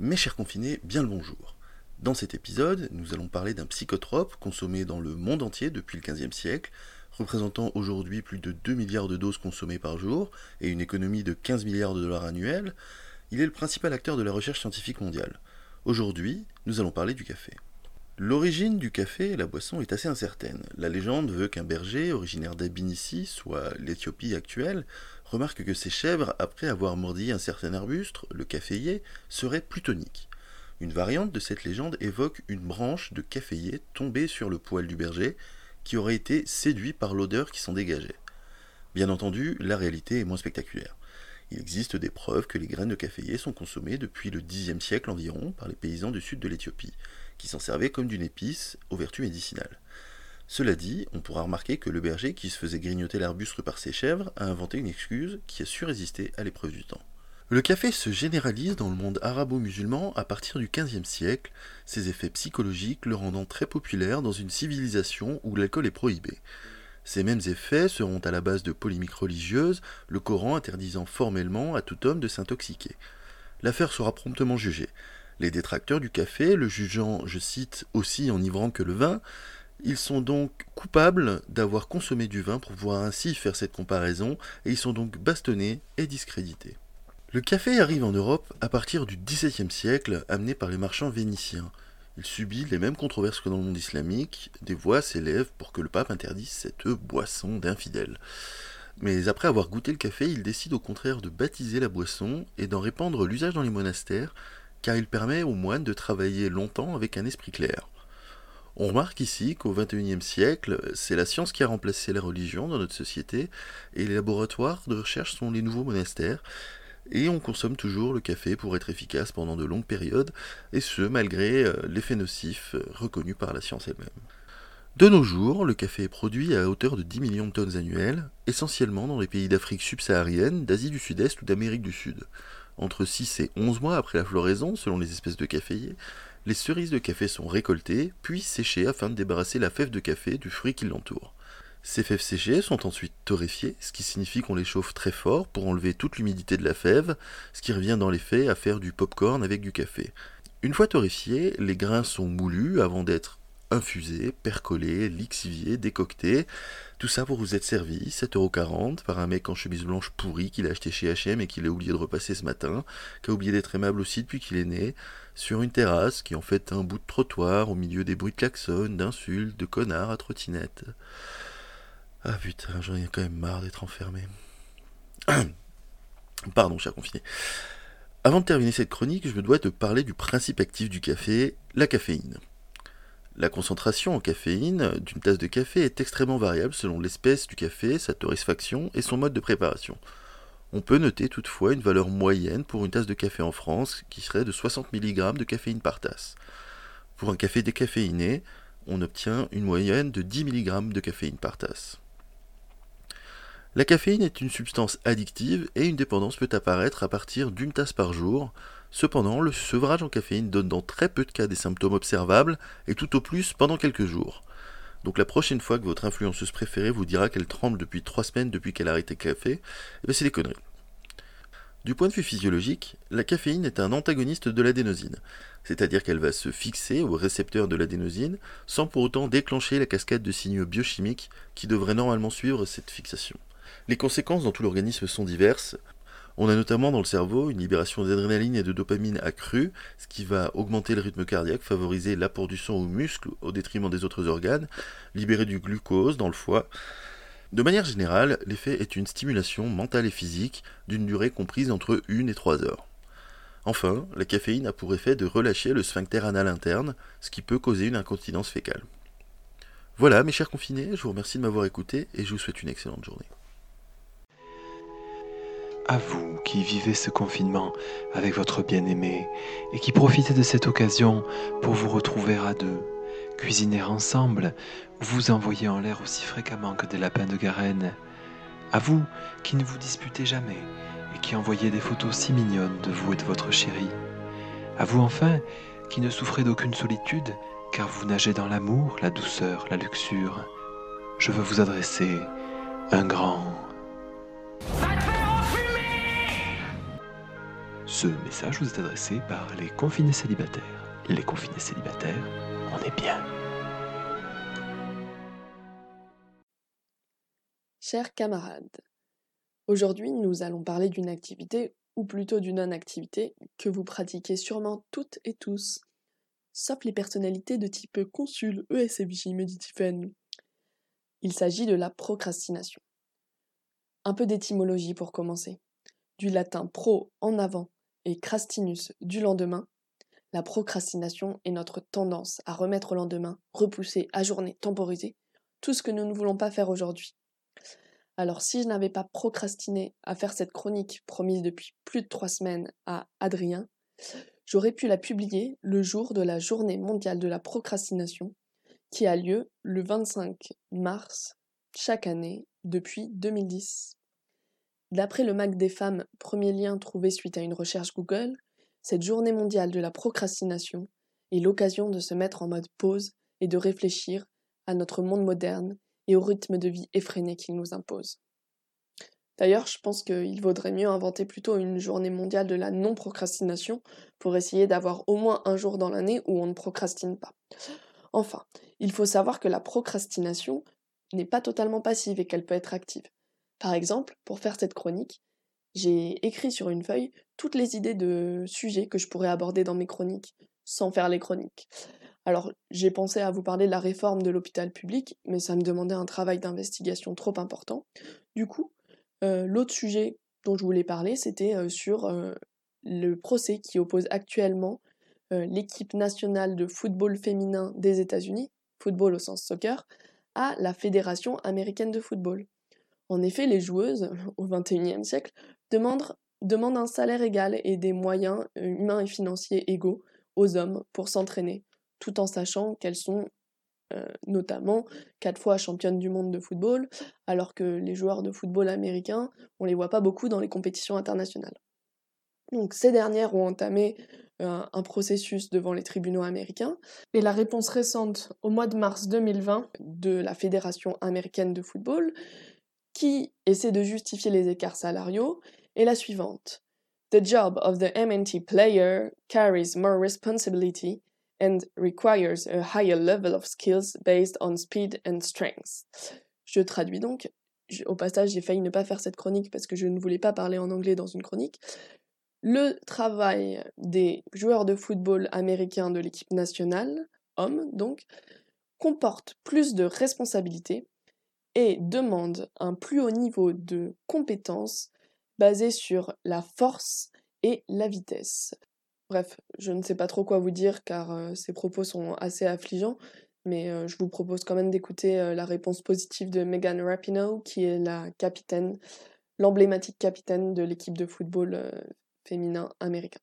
Mes chers confinés, bien le bonjour. Dans cet épisode, nous allons parler d'un psychotrope consommé dans le monde entier depuis le XVe siècle, représentant aujourd'hui plus de 2 milliards de doses consommées par jour et une économie de 15 milliards de dollars annuels. Il est le principal acteur de la recherche scientifique mondiale. Aujourd'hui, nous allons parler du café. L'origine du café et la boisson est assez incertaine. La légende veut qu'un berger, originaire d'Abinici, soit l'Éthiopie actuelle, remarque que ses chèvres, après avoir mordi un certain arbuste, le caféier, seraient plutoniques. Une variante de cette légende évoque une branche de caféier tombée sur le poil du berger, qui aurait été séduit par l'odeur qui s'en dégageait. Bien entendu, la réalité est moins spectaculaire. Il existe des preuves que les graines de caféier sont consommées depuis le Xe siècle environ par les paysans du sud de l'Éthiopie, qui s'en servaient comme d'une épice aux vertus médicinales. Cela dit, on pourra remarquer que le berger qui se faisait grignoter l'arbuste par ses chèvres a inventé une excuse qui a su résister à l'épreuve du temps. Le café se généralise dans le monde arabo-musulman à partir du XVe siècle, ses effets psychologiques le rendant très populaire dans une civilisation où l'alcool est prohibé. Ces mêmes effets seront à la base de polémiques religieuses, le Coran interdisant formellement à tout homme de s'intoxiquer. L'affaire sera promptement jugée. Les détracteurs du café, le jugeant, je cite, aussi enivrant que le vin, ils sont donc coupables d'avoir consommé du vin pour pouvoir ainsi faire cette comparaison, et ils sont donc bastonnés et discrédités. Le café arrive en Europe à partir du XVIIe siècle, amené par les marchands vénitiens. Il subit les mêmes controverses que dans le monde islamique, des voix s'élèvent pour que le pape interdise cette boisson d'infidèles. Mais après avoir goûté le café, il décide au contraire de baptiser la boisson et d'en répandre l'usage dans les monastères, car il permet aux moines de travailler longtemps avec un esprit clair. On remarque ici qu'au XXIe siècle, c'est la science qui a remplacé la religion dans notre société, et les laboratoires de recherche sont les nouveaux monastères, et on consomme toujours le café pour être efficace pendant de longues périodes, et ce malgré euh, l'effet nocif euh, reconnu par la science elle-même. De nos jours, le café est produit à hauteur de 10 millions de tonnes annuelles, essentiellement dans les pays d'Afrique subsaharienne, d'Asie du Sud-Est ou d'Amérique du Sud entre 6 et 11 mois après la floraison, selon les espèces de caféiers, les cerises de café sont récoltées, puis séchées afin de débarrasser la fève de café du fruit qui l'entoure. Ces fèves séchées sont ensuite torréfiées, ce qui signifie qu'on les chauffe très fort pour enlever toute l'humidité de la fève, ce qui revient dans les faits à faire du pop-corn avec du café. Une fois torréfiés, les grains sont moulus avant d'être infusé, percolé, lixivié, décocté. Tout ça pour vous être servi, 7,40€ par un mec en chemise blanche pourri qu'il a acheté chez H&M et qu'il a oublié de repasser ce matin, qui a oublié d'être aimable aussi depuis qu'il est né, sur une terrasse qui en fait un bout de trottoir au milieu des bruits de klaxons, d'insultes, de connards à trottinette. Ah putain, j'en ai quand même marre d'être enfermé. Pardon, cher confiné. Avant de terminer cette chronique, je me dois de parler du principe actif du café, la caféine. La concentration en caféine d'une tasse de café est extrêmement variable selon l'espèce du café, sa torréfaction et son mode de préparation. On peut noter toutefois une valeur moyenne pour une tasse de café en France qui serait de 60 mg de caféine par tasse. Pour un café décaféiné, on obtient une moyenne de 10 mg de caféine par tasse. La caféine est une substance addictive et une dépendance peut apparaître à partir d'une tasse par jour, Cependant, le sevrage en caféine donne dans très peu de cas des symptômes observables, et tout au plus pendant quelques jours. Donc la prochaine fois que votre influenceuse préférée vous dira qu'elle tremble depuis trois semaines depuis qu'elle a arrêté le café, eh ben, c'est des conneries. Du point de vue physiologique, la caféine est un antagoniste de l'adénosine, c'est-à-dire qu'elle va se fixer au récepteur de l'adénosine sans pour autant déclencher la cascade de signaux biochimiques qui devraient normalement suivre cette fixation. Les conséquences dans tout l'organisme sont diverses, on a notamment dans le cerveau une libération d'adrénaline et de dopamine accrue, ce qui va augmenter le rythme cardiaque, favoriser l'apport du sang aux muscles au détriment des autres organes, libérer du glucose dans le foie. De manière générale, l'effet est une stimulation mentale et physique d'une durée comprise entre 1 et 3 heures. Enfin, la caféine a pour effet de relâcher le sphincter anal interne, ce qui peut causer une incontinence fécale. Voilà, mes chers confinés, je vous remercie de m'avoir écouté et je vous souhaite une excellente journée. À vous qui vivez ce confinement avec votre bien-aimé et qui profitez de cette occasion pour vous retrouver à deux, cuisiner ensemble ou vous envoyer en l'air aussi fréquemment que des lapins de Garenne. À vous qui ne vous disputez jamais et qui envoyez des photos si mignonnes de vous et de votre chérie. À vous enfin qui ne souffrez d'aucune solitude car vous nagez dans l'amour, la douceur, la luxure. Je veux vous adresser un grand Ce message vous est adressé par les confinés célibataires. Les confinés célibataires, on est bien. Chers camarades, aujourd'hui nous allons parler d'une activité, ou plutôt d'une non-activité, que vous pratiquez sûrement toutes et tous, sauf les personnalités de type consul ESFJ, me. Il s'agit de la procrastination. Un peu d'étymologie pour commencer. Du latin pro en avant et crastinus du lendemain, la procrastination est notre tendance à remettre au lendemain, repousser, ajourner, temporiser tout ce que nous ne voulons pas faire aujourd'hui. Alors si je n'avais pas procrastiné à faire cette chronique promise depuis plus de trois semaines à Adrien, j'aurais pu la publier le jour de la journée mondiale de la procrastination qui a lieu le 25 mars chaque année depuis 2010. D'après le MAC des femmes, premier lien trouvé suite à une recherche Google, cette journée mondiale de la procrastination est l'occasion de se mettre en mode pause et de réfléchir à notre monde moderne et au rythme de vie effréné qu'il nous impose. D'ailleurs, je pense qu'il vaudrait mieux inventer plutôt une journée mondiale de la non-procrastination pour essayer d'avoir au moins un jour dans l'année où on ne procrastine pas. Enfin, il faut savoir que la procrastination n'est pas totalement passive et qu'elle peut être active. Par exemple, pour faire cette chronique, j'ai écrit sur une feuille toutes les idées de sujets que je pourrais aborder dans mes chroniques, sans faire les chroniques. Alors, j'ai pensé à vous parler de la réforme de l'hôpital public, mais ça me demandait un travail d'investigation trop important. Du coup, euh, l'autre sujet dont je voulais parler, c'était euh, sur euh, le procès qui oppose actuellement l'équipe nationale de football féminin des États-Unis, football au sens soccer, à la Fédération américaine de football. En effet, les joueuses, au XXIe siècle, demandent, un salaire égal et des moyens euh, humains et financiers égaux aux hommes pour s'entraîner, tout en sachant qu'elles sont euh, notamment quatre fois championnes du monde de football, alors que les joueurs de football américains, on les voit pas beaucoup dans les compétitions internationales. Donc ces dernières ont entamé euh, un processus devant les tribunaux américains, et la réponse récente au mois de mars 2020 de la Fédération américaine de football qui essaie de justifier les écarts salariaux est la suivante. The job of the MNT player carries more responsibility and requires a higher level of skills based on speed and strength. Je traduis donc. Au passage, j'ai failli ne pas faire cette chronique parce que je ne voulais pas parler en anglais dans une chronique. Le travail des joueurs de football américains de l'équipe nationale, hommes donc, comporte plus de responsabilités et demande un plus haut niveau de compétences basé sur la force et la vitesse. Bref, je ne sais pas trop quoi vous dire car euh, ces propos sont assez affligeants, mais euh, je vous propose quand même d'écouter euh, la réponse positive de Megan Rapinoe, qui est la capitaine, l'emblématique capitaine de l'équipe de football féminin américain.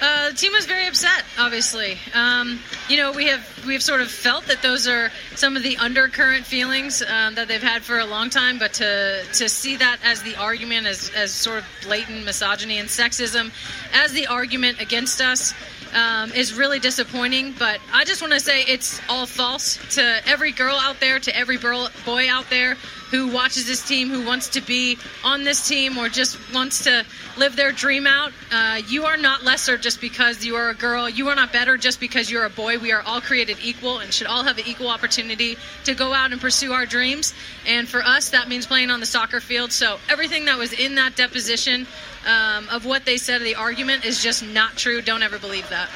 Uh, the team was very upset. Obviously, um, you know we have we have sort of felt that those are some of the undercurrent feelings um, that they've had for a long time. But to to see that as the argument, as as sort of blatant misogyny and sexism, as the argument against us. Um, is really disappointing, but I just want to say it's all false to every girl out there, to every boy out there who watches this team, who wants to be on this team, or just wants to live their dream out. Uh, you are not lesser just because you are a girl. You are not better just because you're a boy. We are all created equal and should all have an equal opportunity to go out and pursue our dreams. And for us, that means playing on the soccer field. So everything that was in that deposition um, of what they said, the argument, is just not true. Don't ever believe that.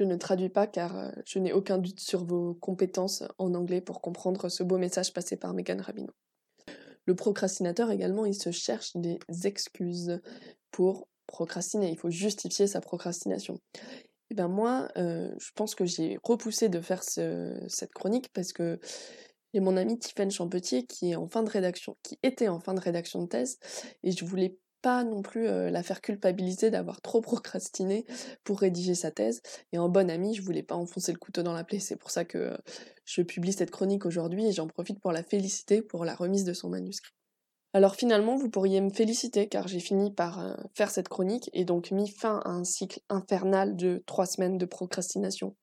Je ne traduis pas car euh, je n'ai aucun doute sur vos compétences en anglais pour comprendre ce beau message passé par Megan Rabino. Le procrastinateur également, il se cherche des excuses pour procrastiner. Il faut justifier sa procrastination. Et eh ben moi, euh, je pense que j'ai repoussé de faire cette chronique parce que j'ai mon ami Tiffen Champetier qui est en fin de rédaction, qui était en fin de rédaction de thèse, et je voulais pas non plus la faire culpabiliser d'avoir trop procrastiné pour rédiger sa thèse. Et en bonne amie, je voulais pas enfoncer le couteau dans la plaie. C'est pour ça que je publie cette chronique aujourd'hui et j'en profite pour la féliciter pour la remise de son manuscrit. Alors finalement, vous pourriez me féliciter car j'ai fini par faire cette chronique et donc mis fin à un cycle infernal de trois semaines de procrastination.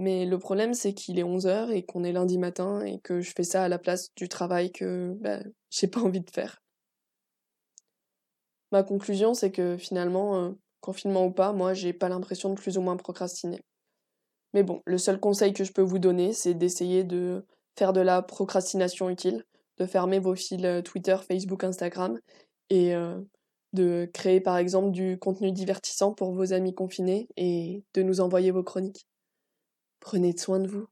Mais le problème, c'est qu'il est 11h et qu'on est lundi matin et que je fais ça à la place du travail que bah, j'ai pas envie de faire. Ma conclusion, c'est que finalement, euh, confinement ou pas, moi, j'ai pas l'impression de plus ou moins procrastiner. Mais bon, le seul conseil que je peux vous donner, c'est d'essayer de faire de la procrastination utile, de fermer vos fils euh, Twitter, Facebook, Instagram et euh, de créer par exemple du contenu divertissant pour vos amis confinés et de nous envoyer vos chroniques. Prenez soin de vous.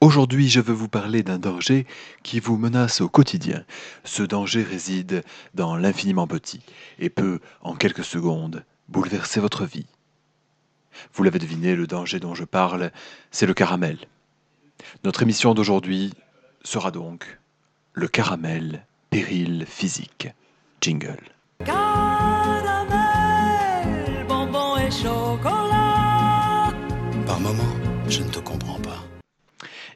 Aujourd'hui, je veux vous parler d'un danger qui vous menace au quotidien. Ce danger réside dans l'infiniment petit et peut, en quelques secondes, bouleverser votre vie. Vous l'avez deviné, le danger dont je parle, c'est le caramel. Notre émission d'aujourd'hui sera donc le caramel, péril physique. Jingle. Caramel, bonbon et chocolat. Par moment, je ne te comprends pas.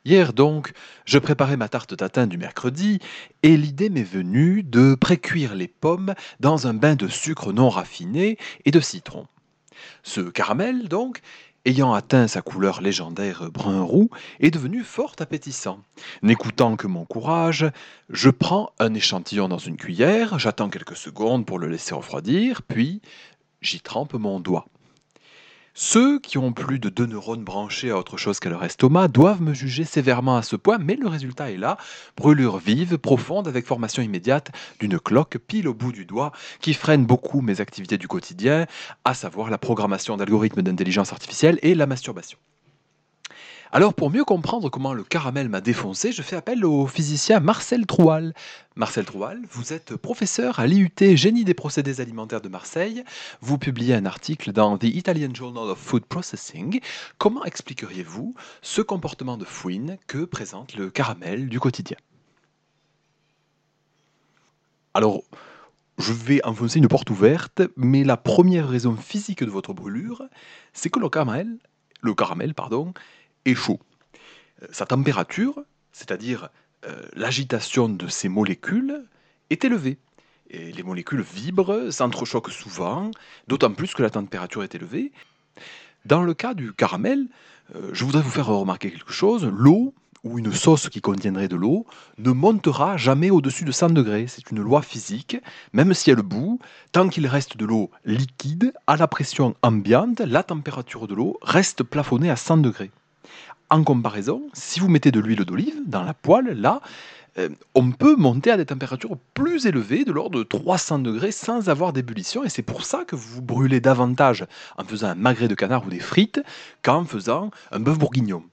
Hier donc, je préparais ma tarte tatin du mercredi et l'idée m'est venue de précuire les pommes dans un bain de sucre non raffiné et de citron. Ce caramel, donc, ayant atteint sa couleur légendaire brun-roux, est devenu fort appétissant. N'écoutant que mon courage, je prends un échantillon dans une cuillère, j'attends quelques secondes pour le laisser refroidir, puis j'y trempe mon doigt. Ceux qui ont plus de deux neurones branchés à autre chose qu'à leur estomac doivent me juger sévèrement à ce point, mais le résultat est là, brûlure vive, profonde, avec formation immédiate d'une cloque pile au bout du doigt, qui freine beaucoup mes activités du quotidien, à savoir la programmation d'algorithmes d'intelligence artificielle et la masturbation. Alors pour mieux comprendre comment le caramel m'a défoncé, je fais appel au physicien Marcel Troual. Marcel Troual, vous êtes professeur à l'IUT Génie des procédés alimentaires de Marseille. Vous publiez un article dans The Italian Journal of Food Processing. Comment expliqueriez-vous ce comportement de fouine que présente le caramel du quotidien? Alors, je vais enfoncer une porte ouverte, mais la première raison physique de votre brûlure, c'est que le caramel, le caramel, pardon, est chaud. Euh, Sa température, c'est-à-dire euh, l'agitation de ces molécules, est élevée. Les molécules vibrent, s'entrechoquent souvent, d'autant plus que la température est élevée. Dans le cas du caramel, euh, je voudrais vous faire remarquer quelque chose. L'eau ou une sauce qui contiendrait de l'eau ne montera jamais au-dessus de 100 degrés. C'est une loi physique. Même si elle bout, tant qu'il reste de l'eau liquide, à la pression ambiante, la température de l'eau reste plafonnée à 100 degrés. En comparaison, si vous mettez de l'huile d'olive dans la poêle, là, euh, on peut monter à des températures plus élevées, de l'ordre de 300 degrés, sans avoir d'ébullition. Et c'est pour ça que vous brûlez davantage en faisant un magret de canard ou des frites qu'en faisant un bœuf bourguignon.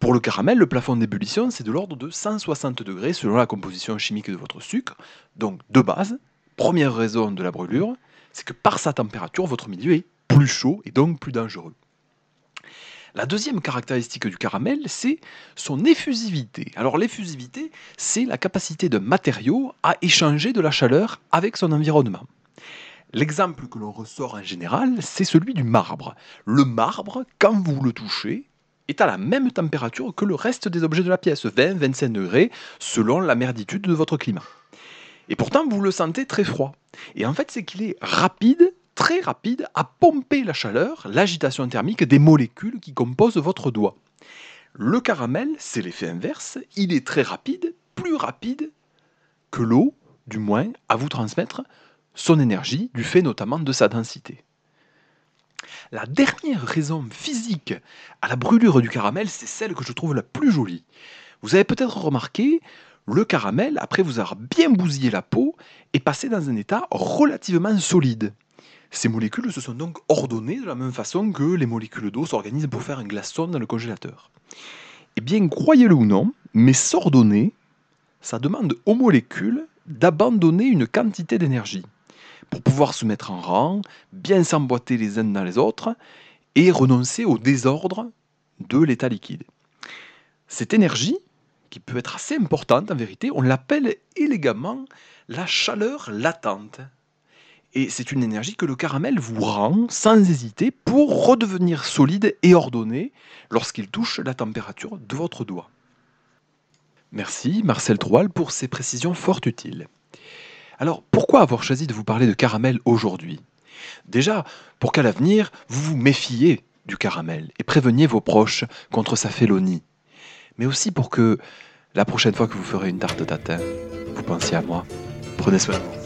Pour le caramel, le plafond d'ébullition, c'est de l'ordre de 160 degrés selon la composition chimique de votre sucre. Donc, de base, première raison de la brûlure, c'est que par sa température, votre milieu est plus chaud et donc plus dangereux. La deuxième caractéristique du caramel, c'est son effusivité. Alors l'effusivité, c'est la capacité d'un matériau à échanger de la chaleur avec son environnement. L'exemple que l'on ressort en général, c'est celui du marbre. Le marbre, quand vous le touchez, est à la même température que le reste des objets de la pièce, 20-25 degrés, selon la merditude de votre climat. Et pourtant, vous le sentez très froid. Et en fait, c'est qu'il est rapide rapide à pomper la chaleur, l'agitation thermique des molécules qui composent votre doigt. Le caramel, c'est l'effet inverse, il est très rapide, plus rapide que l'eau, du moins, à vous transmettre son énergie, du fait notamment de sa densité. La dernière raison physique à la brûlure du caramel, c'est celle que je trouve la plus jolie. Vous avez peut-être remarqué, le caramel, après vous avoir bien bousillé la peau, est passé dans un état relativement solide. Ces molécules se sont donc ordonnées de la même façon que les molécules d'eau s'organisent pour faire un glaçon dans le congélateur. Eh bien, croyez-le ou non, mais s'ordonner, ça demande aux molécules d'abandonner une quantité d'énergie pour pouvoir se mettre en rang, bien s'emboîter les uns dans les autres et renoncer au désordre de l'état liquide. Cette énergie, qui peut être assez importante en vérité, on l'appelle élégamment la chaleur latente. Et c'est une énergie que le caramel vous rend sans hésiter pour redevenir solide et ordonné lorsqu'il touche la température de votre doigt. Merci Marcel Troual pour ces précisions fort utiles. Alors pourquoi avoir choisi de vous parler de caramel aujourd'hui? Déjà, pour qu'à l'avenir, vous vous méfiez du caramel et préveniez vos proches contre sa félonie. Mais aussi pour que la prochaine fois que vous ferez une tarte tatin, vous pensiez à moi. Prenez soin de vous.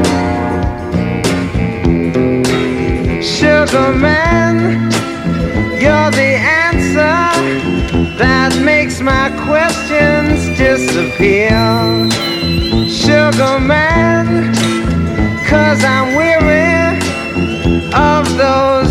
Sugar man, you're the answer that makes my questions disappear. Sugar man, cause I'm weary of those